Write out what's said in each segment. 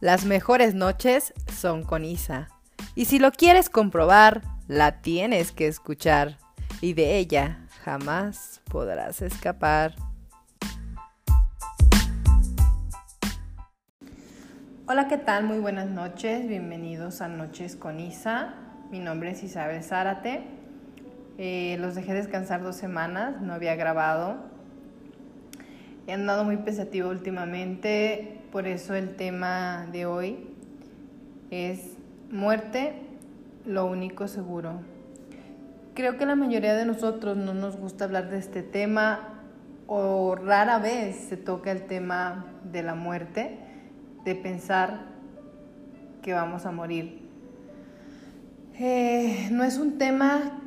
Las mejores noches son con Isa. Y si lo quieres comprobar, la tienes que escuchar. Y de ella jamás podrás escapar. Hola, ¿qué tal? Muy buenas noches. Bienvenidos a Noches con Isa. Mi nombre es Isabel Zárate. Eh, los dejé descansar dos semanas, no había grabado. He andado muy pensativo últimamente, por eso el tema de hoy es muerte, lo único seguro. Creo que la mayoría de nosotros no nos gusta hablar de este tema o rara vez se toca el tema de la muerte de pensar que vamos a morir. Eh, no es un tema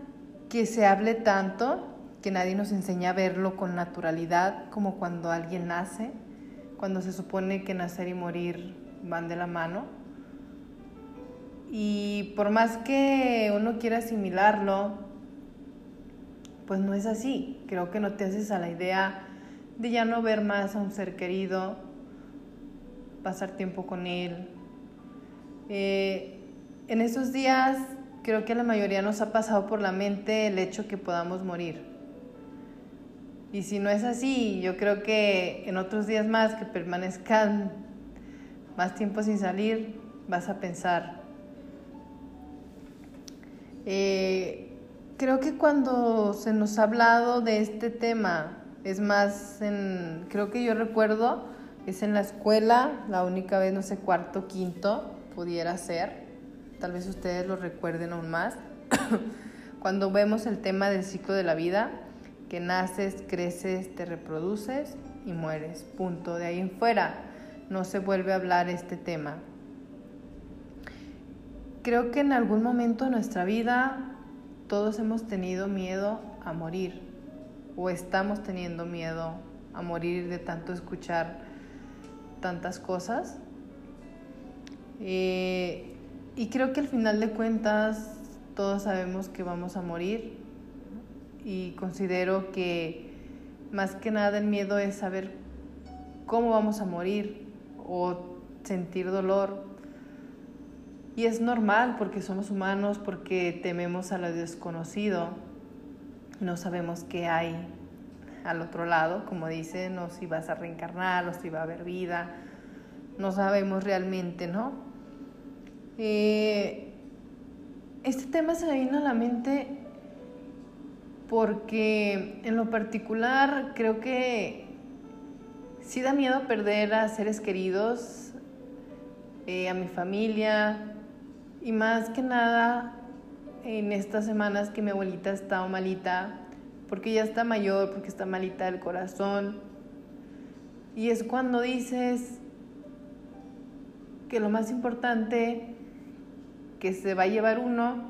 que se hable tanto, que nadie nos enseña a verlo con naturalidad, como cuando alguien nace, cuando se supone que nacer y morir van de la mano. Y por más que uno quiera asimilarlo, pues no es así. Creo que no te haces a la idea de ya no ver más a un ser querido, pasar tiempo con Él. Eh, en esos días creo que a la mayoría nos ha pasado por la mente el hecho que podamos morir. Y si no es así, yo creo que en otros días más que permanezcan más tiempo sin salir, vas a pensar. Eh, creo que cuando se nos ha hablado de este tema, es más en, creo que yo recuerdo es en la escuela, la única vez, no sé, cuarto, quinto, pudiera ser. Tal vez ustedes lo recuerden aún más. Cuando vemos el tema del ciclo de la vida, que naces, creces, te reproduces y mueres. Punto. De ahí en fuera no se vuelve a hablar este tema. Creo que en algún momento de nuestra vida todos hemos tenido miedo a morir o estamos teniendo miedo a morir de tanto escuchar tantas cosas. Eh, y creo que al final de cuentas todos sabemos que vamos a morir y considero que más que nada el miedo es saber cómo vamos a morir o sentir dolor. Y es normal porque somos humanos, porque tememos a lo desconocido, no sabemos qué hay al otro lado, como dicen, o si vas a reencarnar, o si va a haber vida, no sabemos realmente, ¿no? Eh, este tema se me vino a la mente porque en lo particular creo que sí da miedo perder a seres queridos, eh, a mi familia y más que nada en estas semanas que mi abuelita estado malita, porque ya está mayor, porque está malita del corazón. Y es cuando dices que lo más importante que se va a llevar uno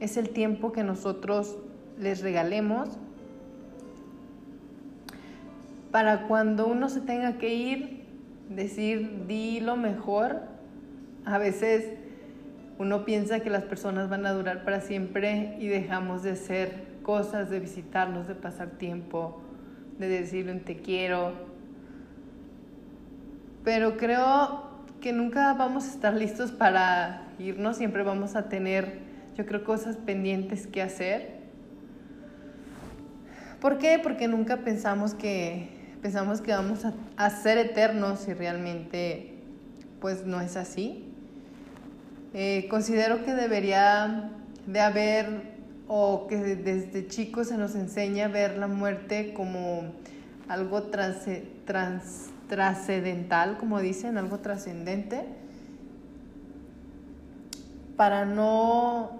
es el tiempo que nosotros les regalemos para cuando uno se tenga que ir, decir, di lo mejor. A veces uno piensa que las personas van a durar para siempre y dejamos de ser cosas, de visitarlos, de pasar tiempo, de decirle un te quiero. Pero creo que nunca vamos a estar listos para irnos, siempre vamos a tener, yo creo, cosas pendientes que hacer. ¿Por qué? Porque nunca pensamos que pensamos que vamos a, a ser eternos y realmente pues no es así. Eh, considero que debería de haber o que desde chicos se nos enseña a ver la muerte como algo trascendental, como dicen, algo trascendente, para no,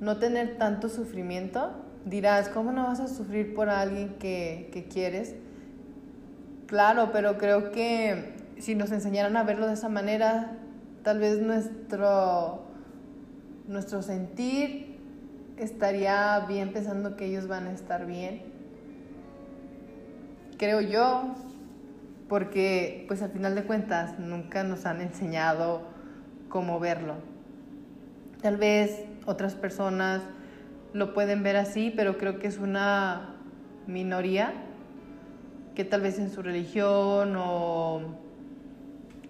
no tener tanto sufrimiento. Dirás, ¿cómo no vas a sufrir por alguien que, que quieres? Claro, pero creo que si nos enseñaran a verlo de esa manera, tal vez nuestro nuestro sentir estaría bien pensando que ellos van a estar bien. Creo yo, porque pues al final de cuentas nunca nos han enseñado cómo verlo. Tal vez otras personas lo pueden ver así, pero creo que es una minoría que tal vez en su religión o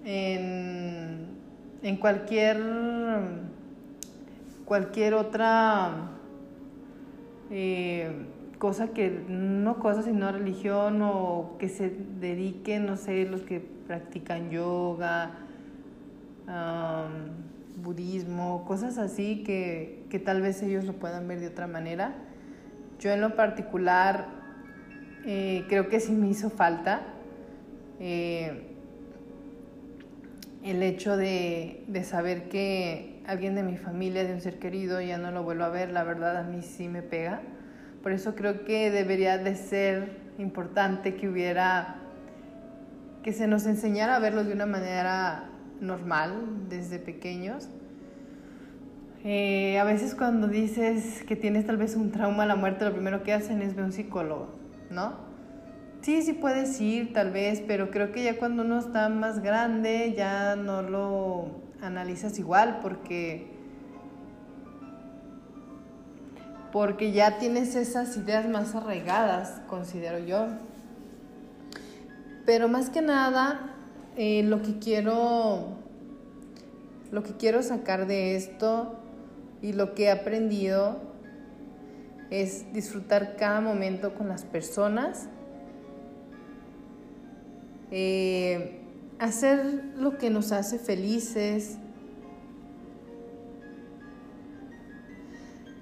en, en cualquier, cualquier otra eh, cosa que, no cosa, sino religión o que se dediquen, no sé, los que practican yoga, budismo, cosas así que, que, tal vez ellos lo puedan ver de otra manera. Yo en lo particular eh, creo que sí me hizo falta eh, el hecho de, de saber que alguien de mi familia, de un ser querido, ya no lo vuelvo a ver, la verdad a mí sí me pega. Por eso creo que debería de ser importante que hubiera, que se nos enseñara a verlo de una manera normal desde pequeños. Eh, a veces cuando dices que tienes tal vez un trauma a la muerte, lo primero que hacen es ver un psicólogo, ¿no? Sí, sí puedes ir tal vez, pero creo que ya cuando uno está más grande ya no lo analizas igual porque porque ya tienes esas ideas más arraigadas, considero yo. Pero más que nada, eh, lo que quiero, lo que quiero sacar de esto y lo que he aprendido es disfrutar cada momento con las personas, eh, hacer lo que nos hace felices,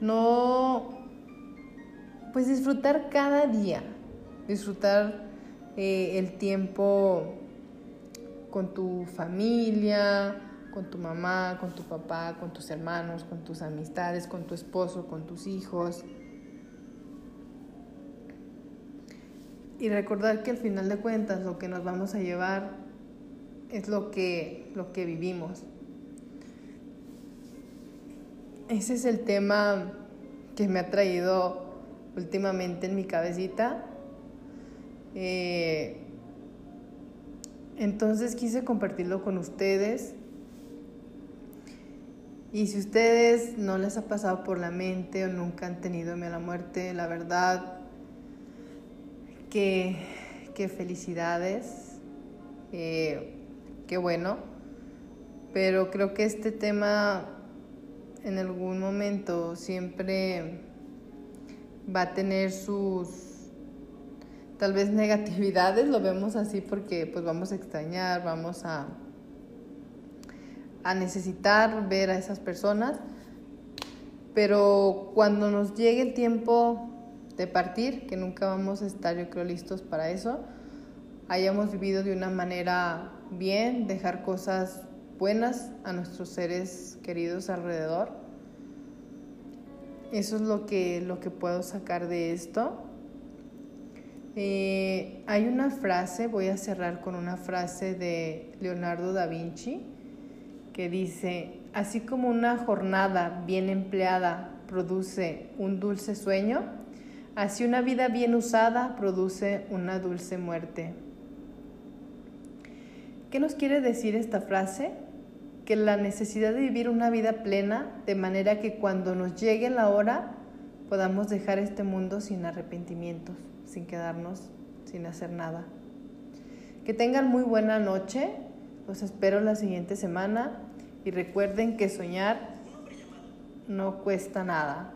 no, pues disfrutar cada día, disfrutar eh, el tiempo con tu familia, con tu mamá, con tu papá, con tus hermanos, con tus amistades, con tu esposo, con tus hijos. Y recordar que al final de cuentas lo que nos vamos a llevar es lo que, lo que vivimos. Ese es el tema que me ha traído últimamente en mi cabecita. Eh, entonces quise compartirlo con ustedes. Y si ustedes no les ha pasado por la mente o nunca han tenido miedo a la muerte, la verdad que, felicidades, eh, qué bueno. Pero creo que este tema en algún momento siempre va a tener sus tal vez negatividades, lo vemos así porque pues vamos a extrañar, vamos a, a necesitar ver a esas personas, pero cuando nos llegue el tiempo de partir, que nunca vamos a estar yo creo listos para eso, hayamos vivido de una manera bien, dejar cosas buenas a nuestros seres queridos alrededor. Eso es lo que, lo que puedo sacar de esto. Eh, hay una frase, voy a cerrar con una frase de Leonardo da Vinci que dice, así como una jornada bien empleada produce un dulce sueño, así una vida bien usada produce una dulce muerte. ¿Qué nos quiere decir esta frase? que la necesidad de vivir una vida plena, de manera que cuando nos llegue la hora podamos dejar este mundo sin arrepentimientos, sin quedarnos sin hacer nada. Que tengan muy buena noche, los espero la siguiente semana y recuerden que soñar no cuesta nada.